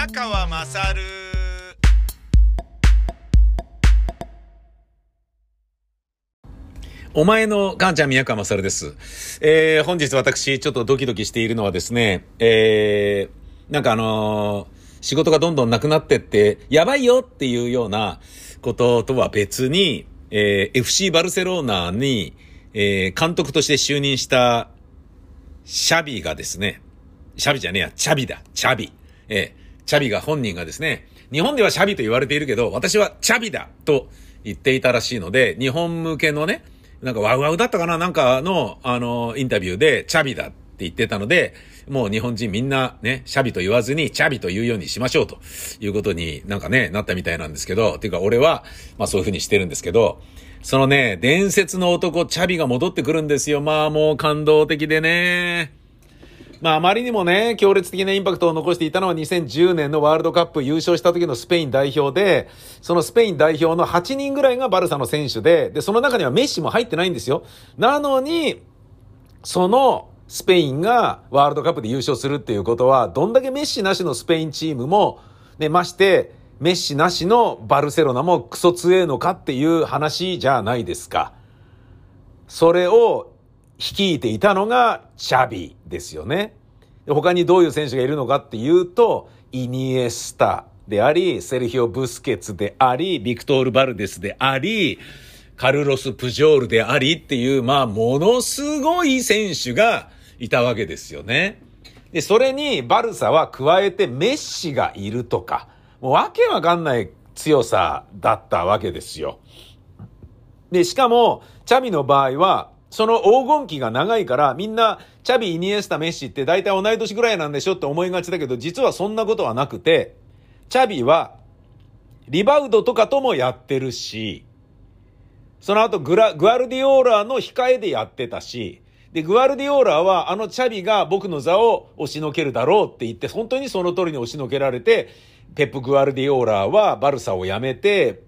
宮川まさるお前の母ちゃん宮川まさるです。えー、本日私ちょっとドキドキしているのはですね、えー、なんかあのー仕事がどんどんなくなってって、やばいよっていうようなこととは別に、えー、FC バルセロナに、えー、監督として就任したシャビがですね、シャビじゃねえや、チャビだ、チャビ。えー、チャビが本人がですね、日本ではシャビと言われているけど、私はチャビだと言っていたらしいので、日本向けのね、なんかワウワウだったかななんかの、あの、インタビューで、チャビだって言ってたので、もう日本人みんなね、シャビと言わずに、チャビと言うようにしましょうということになんかね、なったみたいなんですけど、ていうか俺は、まあそういうふうにしてるんですけど、そのね、伝説の男、チャビが戻ってくるんですよ。まあもう感動的でね。まあ、あまりにもね、強烈的なインパクトを残していたのは2010年のワールドカップ優勝した時のスペイン代表で、そのスペイン代表の8人ぐらいがバルサの選手で、で、その中にはメッシも入ってないんですよ。なのに、そのスペインがワールドカップで優勝するっていうことは、どんだけメッシなしのスペインチームも、ね、まして、メッシなしのバルセロナもクソ強えのかっていう話じゃないですか。それを率いていたのがチャビですよね。他にどういう選手がいるのかっていうと、イニエスタであり、セルヒオ・ブスケツであり、ビクトール・バルデスであり、カルロス・プジョールでありっていう、まあ、ものすごい選手がいたわけですよね。で、それにバルサは加えてメッシがいるとか、もうわけわかんない強さだったわけですよ。で、しかも、チャビの場合は、その黄金期が長いから、みんな、チャビ、イニエスタ、メッシって大体同い年ぐらいなんでしょって思いがちだけど、実はそんなことはなくて、チャビは、リバウドとかともやってるし、その後グラ、グアルディオーラの控えでやってたし、で、グアルディオーラはあのチャビが僕の座を押しのけるだろうって言って、本当にその通りに押しのけられて、ペップ・グアルディオーラはバルサを辞めて、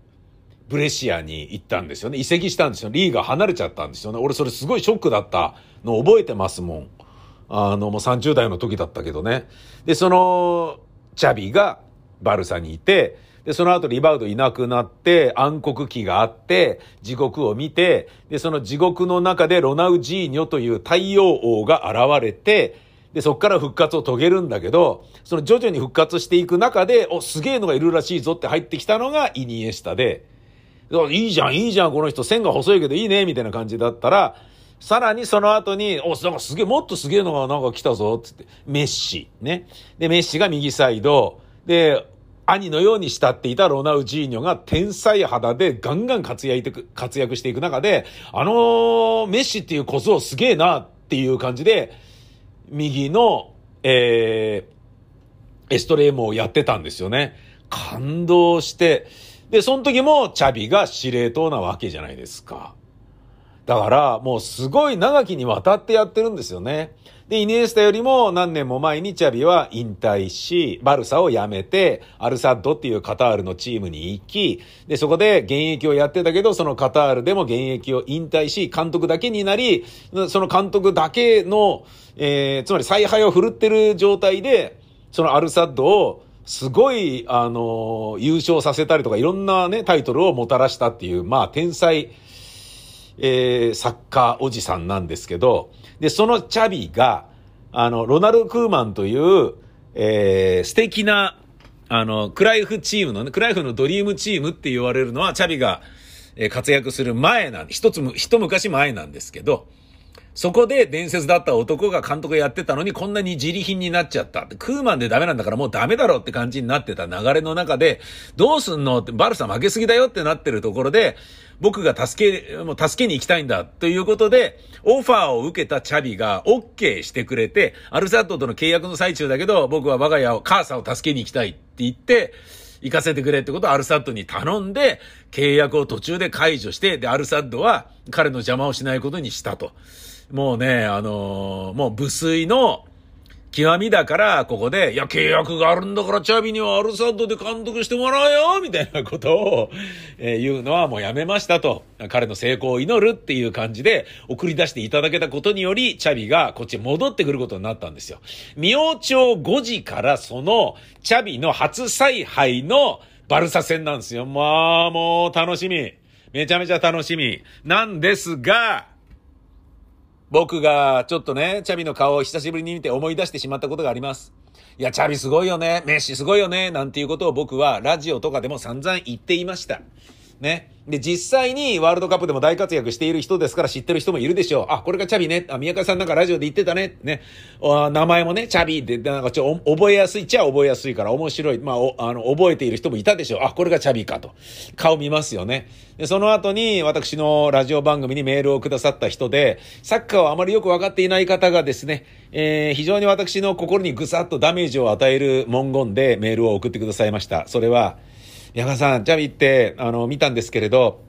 ブレシアに行ったんですよね。移籍したんですよ。リーが離れちゃったんですよね。俺それすごいショックだったの覚えてますもん。あの、もう30代の時だったけどね。で、その、チャビがバルサにいて、で、その後リバウドいなくなって、暗黒期があって、地獄を見て、で、その地獄の中でロナウジーニョという太陽王が現れて、で、そこから復活を遂げるんだけど、その徐々に復活していく中で、お、すげえのがいるらしいぞって入ってきたのがイニエスタで、いいじゃん、いいじゃん、この人、線が細いけどいいね、みたいな感じだったら、さらにその後に、お、なんかすげえ、もっとすげえのがなんか来たぞ、つって、メッシ、ね。で、メッシが右サイド、で、兄のように慕っていたロナウジーニョが天才肌でガンガン活躍活躍していく中で、あのー、メッシっていう小僧すげえなっていう感じで、右の、えー、エストレームをやってたんですよね。感動して、で、その時もチャビが司令塔なわけじゃないですか。だから、もうすごい長きにわたってやってるんですよね。で、イニエスタよりも何年も前にチャビは引退し、バルサを辞めて、アルサッドっていうカタールのチームに行き、で、そこで現役をやってたけど、そのカタールでも現役を引退し、監督だけになり、その監督だけの、えー、つまり采配を振るってる状態で、そのアルサッドを、すごい、あの、優勝させたりとか、いろんなね、タイトルをもたらしたっていう、まあ、天才、えー、サッカーおじさんなんですけど、で、そのチャビが、あの、ロナル・クーマンという、えー、素敵な、あの、クライフチームのね、クライフのドリームチームって言われるのは、チャビが、え、活躍する前なんで、一つ、一昔前なんですけど、そこで伝説だった男が監督やってたのにこんなに自利品になっちゃった。クーマンでダメなんだからもうダメだろって感じになってた流れの中で、どうすんのってバルサ負けすぎだよってなってるところで、僕が助け、もう助けに行きたいんだということで、オファーを受けたチャビが OK してくれて、アルサッドとの契約の最中だけど、僕は我が家を、母さんを助けに行きたいって言って、行かせてくれってことをアルサッドに頼んで、契約を途中で解除して、で、アルサッドは彼の邪魔をしないことにしたと。もうね、あのー、もう無粋の極みだから、ここで、いや、契約があるんだから、チャビにはアルサッドで監督してもらうよみたいなことを、えー、言うのはもうやめましたと。彼の成功を祈るっていう感じで送り出していただけたことにより、チャビがこっちに戻ってくることになったんですよ。明朝5時からその、チャビの初采配のバルサ戦なんですよ。まあ、もう楽しみ。めちゃめちゃ楽しみ。なんですが、僕がちょっとね、チャビの顔を久しぶりに見て思い出してしまったことがあります。いや、チャビすごいよね、メッシすごいよね、なんていうことを僕はラジオとかでも散々言っていました。ね。で、実際にワールドカップでも大活躍している人ですから知ってる人もいるでしょう。あ、これがチャビね。あ、宮川さんなんかラジオで言ってたね。ね。名前もね、チャビで、なんかちょ、覚えやすいっちゃ覚えやすいから面白い。まあ、あの、覚えている人もいたでしょう。あ、これがチャビかと。顔見ますよね。で、その後に私のラジオ番組にメールをくださった人で、サッカーをあまりよくわかっていない方がですね、えー、非常に私の心にぐさっとダメージを与える文言でメールを送ってくださいました。それは、山さん、チャビって、あの、見たんですけれど、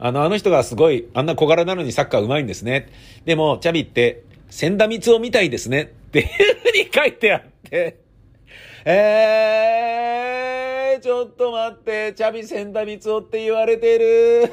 あの、あの人がすごい、あんな小柄なのにサッカー上手いんですね。でも、チャビって、千田光夫みたいですね。っていうふうに書いてあって、えー、ちょっと待って、チャビ千田光夫って言われてる。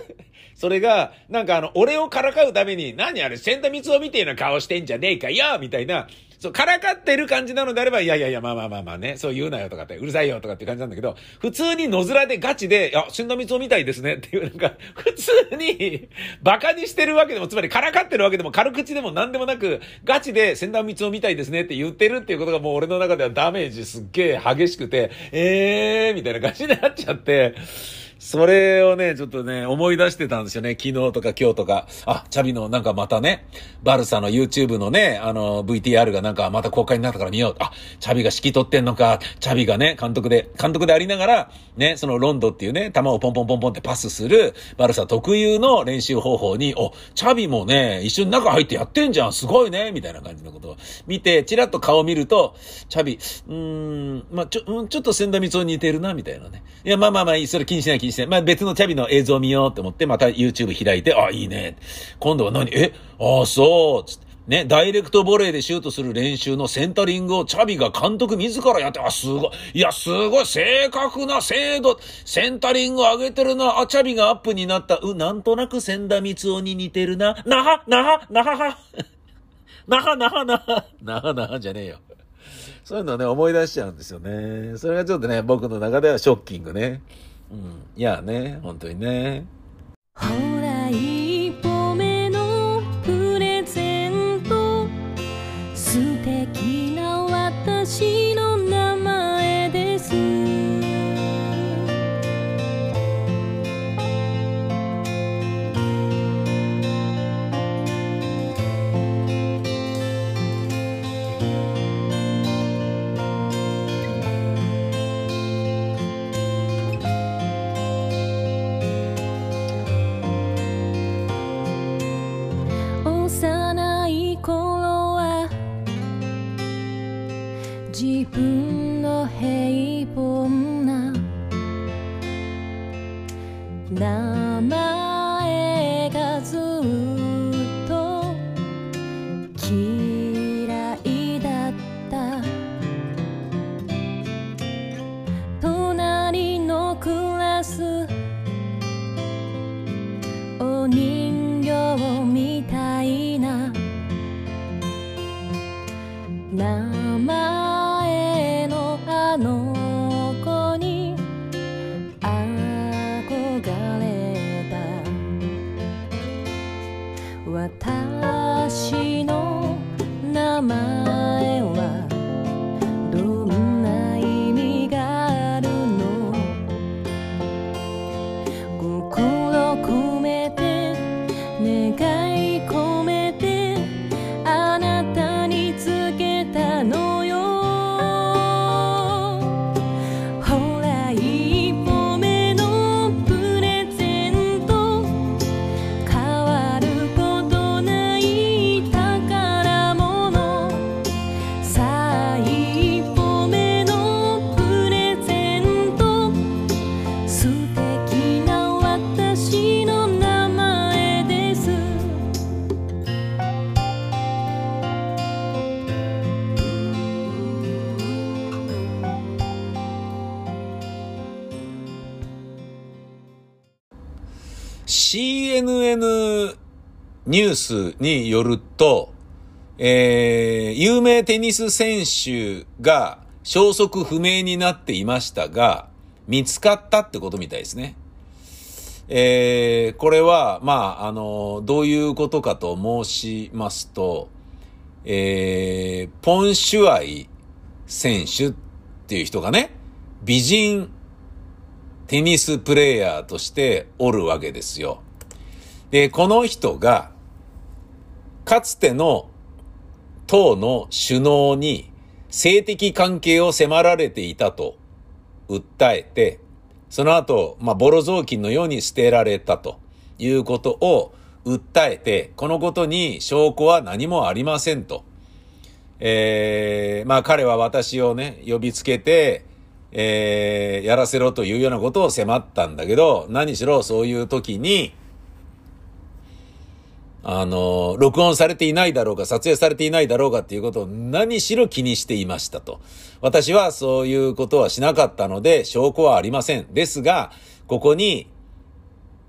それが、なんかあの、俺をからかうために、何あれ、千田光夫みたいな顔してんじゃねえかよみたいな、そう、からかってる感じなのであれば、いやいやいや、まあまあまあまあね、そう言うなよとかって、うるさいよとかって感じなんだけど、普通に野面でガチで、いや、死んだ三つみたいですねっていう、なんか、普通に、馬鹿にしてるわけでも、つまりからかってるわけでも、軽口でも何でもなく、ガチで千田光夫みたいですねって言ってるっていうことがもう俺の中ではダメージすっげえ激しくて、えーみたいな感じになっちゃって、それをね、ちょっとね、思い出してたんですよね。昨日とか今日とか。あ、チャビのなんかまたね、バルサの YouTube のね、あの、VTR がなんかまた公開になったから見よう。あ、チャビが指揮取ってんのか、チャビがね、監督で、監督でありながら、ね、そのロンドっていうね、球をポンポンポンポンってパスする、バルサ特有の練習方法に、お、チャビもね、一緒に中入ってやってんじゃん、すごいね、みたいな感じのことを見て、チラッと顔見ると、チャビ、うーん、まあ、ちょ、うん、ちょっと千田光夫に似てるな、みたいなね。いや、まあまあまあ、それ気にしない気にしない。まあ別のチャビの映像を見ようと思って、また YouTube 開いて、あ、いいね。今度は何？え？あ、そう。つって。ね、ダイレクトボレーでシュートする練習のセンタリングをチャビが監督自らやって、あ、すごい。いや、すごい。正確な精度。センタリング上げてるな。あ、チャビがアップになった。う、なんとなく千田光夫に似てるな。なは、なは、なはは？なは、なは、なは？なは、なは？じゃねえよ。そういうのね、思い出しちゃうんですよね。それがちょっとね、僕の中ではショッキングね。うん。いやね、本当にね。自分の平凡な名前がずっと嫌いだった。隣のクラスお人形みたいな名前。の CNN ニュースによると、えー、有名テニス選手が消息不明になっていましたが、見つかったってことみたいですね。えー、これは、まあ、あの、どういうことかと申しますと、えー、ポン・シュアイ選手っていう人がね、美人テニスプレイヤーとしておるわけですよ。で、この人が、かつての党の首脳に性的関係を迫られていたと訴えて、その後、まあ、ボロ雑巾のように捨てられたということを訴えて、このことに証拠は何もありませんと。えー、まあ彼は私をね、呼びつけて、えー、やらせろというようなことを迫ったんだけど、何しろそういう時に、あの、録音されていないだろうか、撮影されていないだろうかっていうことを何しろ気にしていましたと。私はそういうことはしなかったので、証拠はありません。ですが、ここに、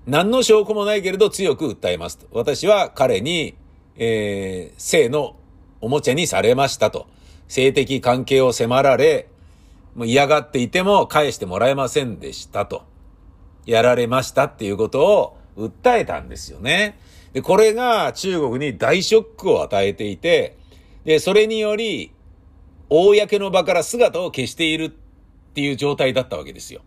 何の証拠もないけれど強く訴えますと。私は彼に、えー、性のおもちゃにされましたと。性的関係を迫られ、もう嫌がっていても返してもらえませんでしたと。やられましたっていうことを訴えたんですよね。で、これが中国に大ショックを与えていて、で、それにより、公の場から姿を消しているっていう状態だったわけですよ。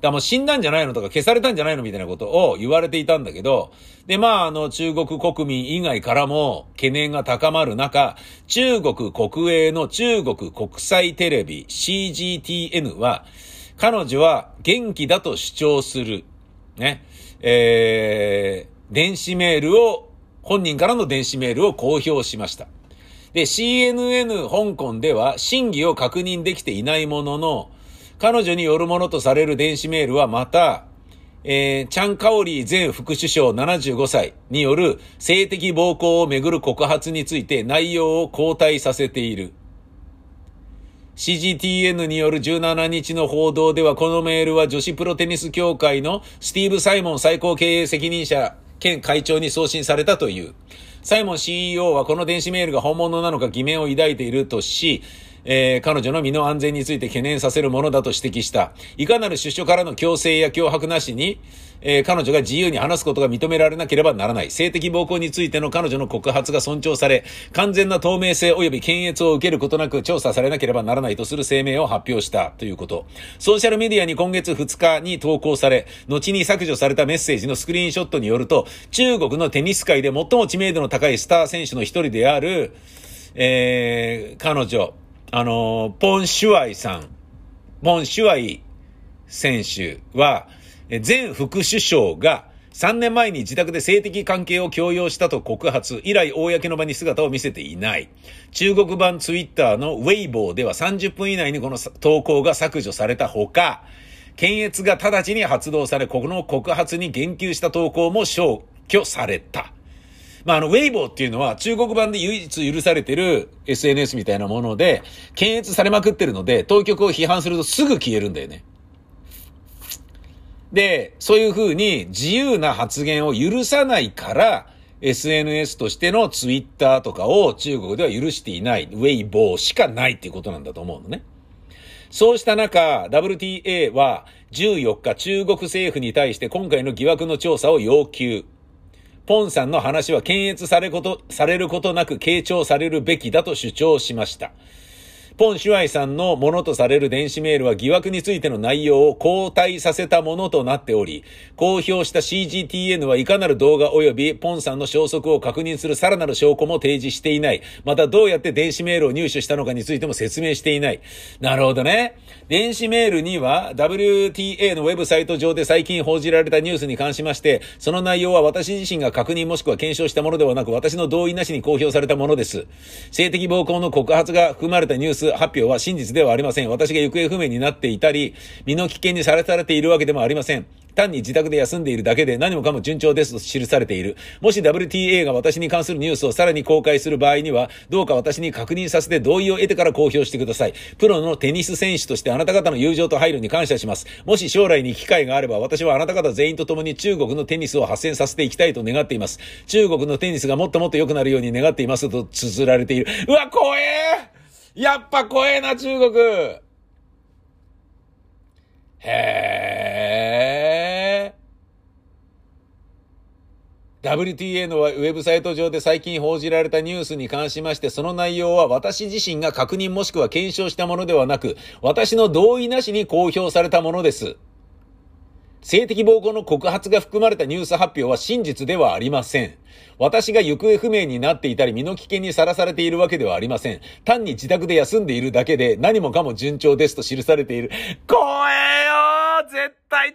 だもう死んだんじゃないのとか消されたんじゃないのみたいなことを言われていたんだけど、で、まあ、あの、中国国民以外からも懸念が高まる中、中国国営の中国国際テレビ CGTN は、彼女は元気だと主張する、ね、えー、電子メールを、本人からの電子メールを公表しました。で、CNN 香港では真偽を確認できていないものの、彼女によるものとされる電子メールはまた、えー、チャン・カオリー前副首相75歳による性的暴行をめぐる告発について内容を後退させている。CGTN による17日の報道ではこのメールは女子プロテニス協会のスティーブ・サイモン最高経営責任者兼会長に送信されたという。サイモン CEO はこの電子メールが本物なのか疑念を抱いているとし、えー、彼女の身の安全について懸念させるものだと指摘した。いかなる出所からの強制や脅迫なしに、えー、彼女が自由に話すことが認められなければならない。性的暴行についての彼女の告発が尊重され、完全な透明性及び検閲を受けることなく調査されなければならないとする声明を発表したということ。ソーシャルメディアに今月2日に投稿され、後に削除されたメッセージのスクリーンショットによると、中国のテニス界で最も知名度の高いスター選手の一人である、えー、彼女、あの、ポン・シュアイさん、ポン・シュアイ選手は、前副首相が3年前に自宅で性的関係を強要したと告発、以来公の場に姿を見せていない。中国版ツイッターのウェイボーでは30分以内にこの投稿が削除されたほか、検閲が直ちに発動され、この告発に言及した投稿も消去された。まあ、あの、ウェイボーっていうのは中国版で唯一許されてる SNS みたいなもので、検閲されまくってるので、当局を批判するとすぐ消えるんだよね。で、そういう風に自由な発言を許さないから、SNS としてのツイッターとかを中国では許していない、ウェイボーしかないっていうことなんだと思うのね。そうした中、WTA は14日中国政府に対して今回の疑惑の調査を要求。ポンさんの話は検閲されこと、されることなく傾聴されるべきだと主張しました。ポン・シュアイさんのものとされる電子メールは疑惑についての内容を後退させたものとなっており、公表した CGTN はいかなる動画及びポンさんの消息を確認するさらなる証拠も提示していない。またどうやって電子メールを入手したのかについても説明していない。なるほどね。電子メールには WTA のウェブサイト上で最近報じられたニュースに関しまして、その内容は私自身が確認もしくは検証したものではなく、私の同意なしに公表されたものです。性的暴行の告発が含まれたニュース発表は真実ではありません。私が行方不明になっていたり、身の危険にさらされているわけでもありません。単に自宅で休んでいるだけで何もかも順調ですと記されている。もし WTA が私に関するニュースをさらに公開する場合には、どうか私に確認させて同意を得てから公表してください。プロのテニス選手としてあなた方の友情と配慮に感謝します。もし将来に機会があれば、私はあなた方全員と共に中国のテニスを発展させていきたいと願っています。中国のテニスがもっともっと良くなるように願っていますと綴られている。うわ、怖えやっぱ怖えな、中国へえ。WTA のウェブサイト上で最近報じられたニュースに関しまして、その内容は私自身が確認もしくは検証したものではなく、私の同意なしに公表されたものです。性的暴行の告発が含まれたニュース発表は真実ではありません。私が行方不明になっていたり身の危険にさらされているわけではありません。単に自宅で休んでいるだけで何もかも順調ですと記されている。怖えよ絶対違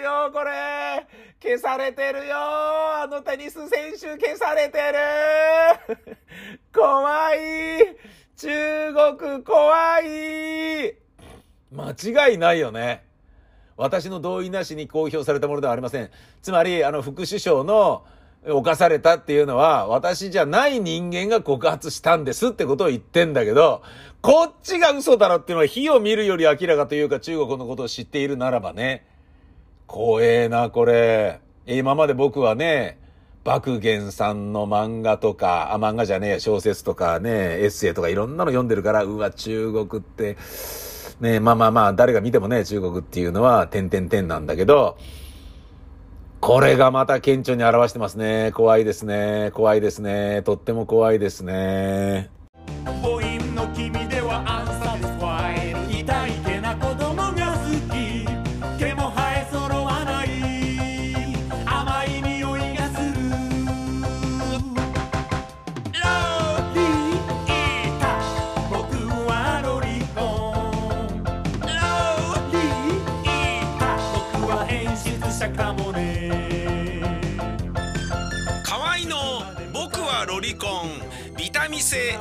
うよこれ消されてるよあのテニス選手消されてる怖い中国怖い間違いないよね。私の同意なしに公表されたものではありません。つまり、あの、副首相の犯されたっていうのは、私じゃない人間が告発したんですってことを言ってんだけど、こっちが嘘だろっていうのは火を見るより明らかというか中国のことを知っているならばね。怖えな、これ。今まで僕はね、爆元さんの漫画とか、あ、漫画じゃねえ、小説とかね、エッセイとかいろんなの読んでるから、うわ、中国って、ね、まあまあまあ、誰が見てもね、中国っていうのは、点々点なんだけど、これがまた顕著に表してますね。怖いですね。怖いですね。とっても怖いですね。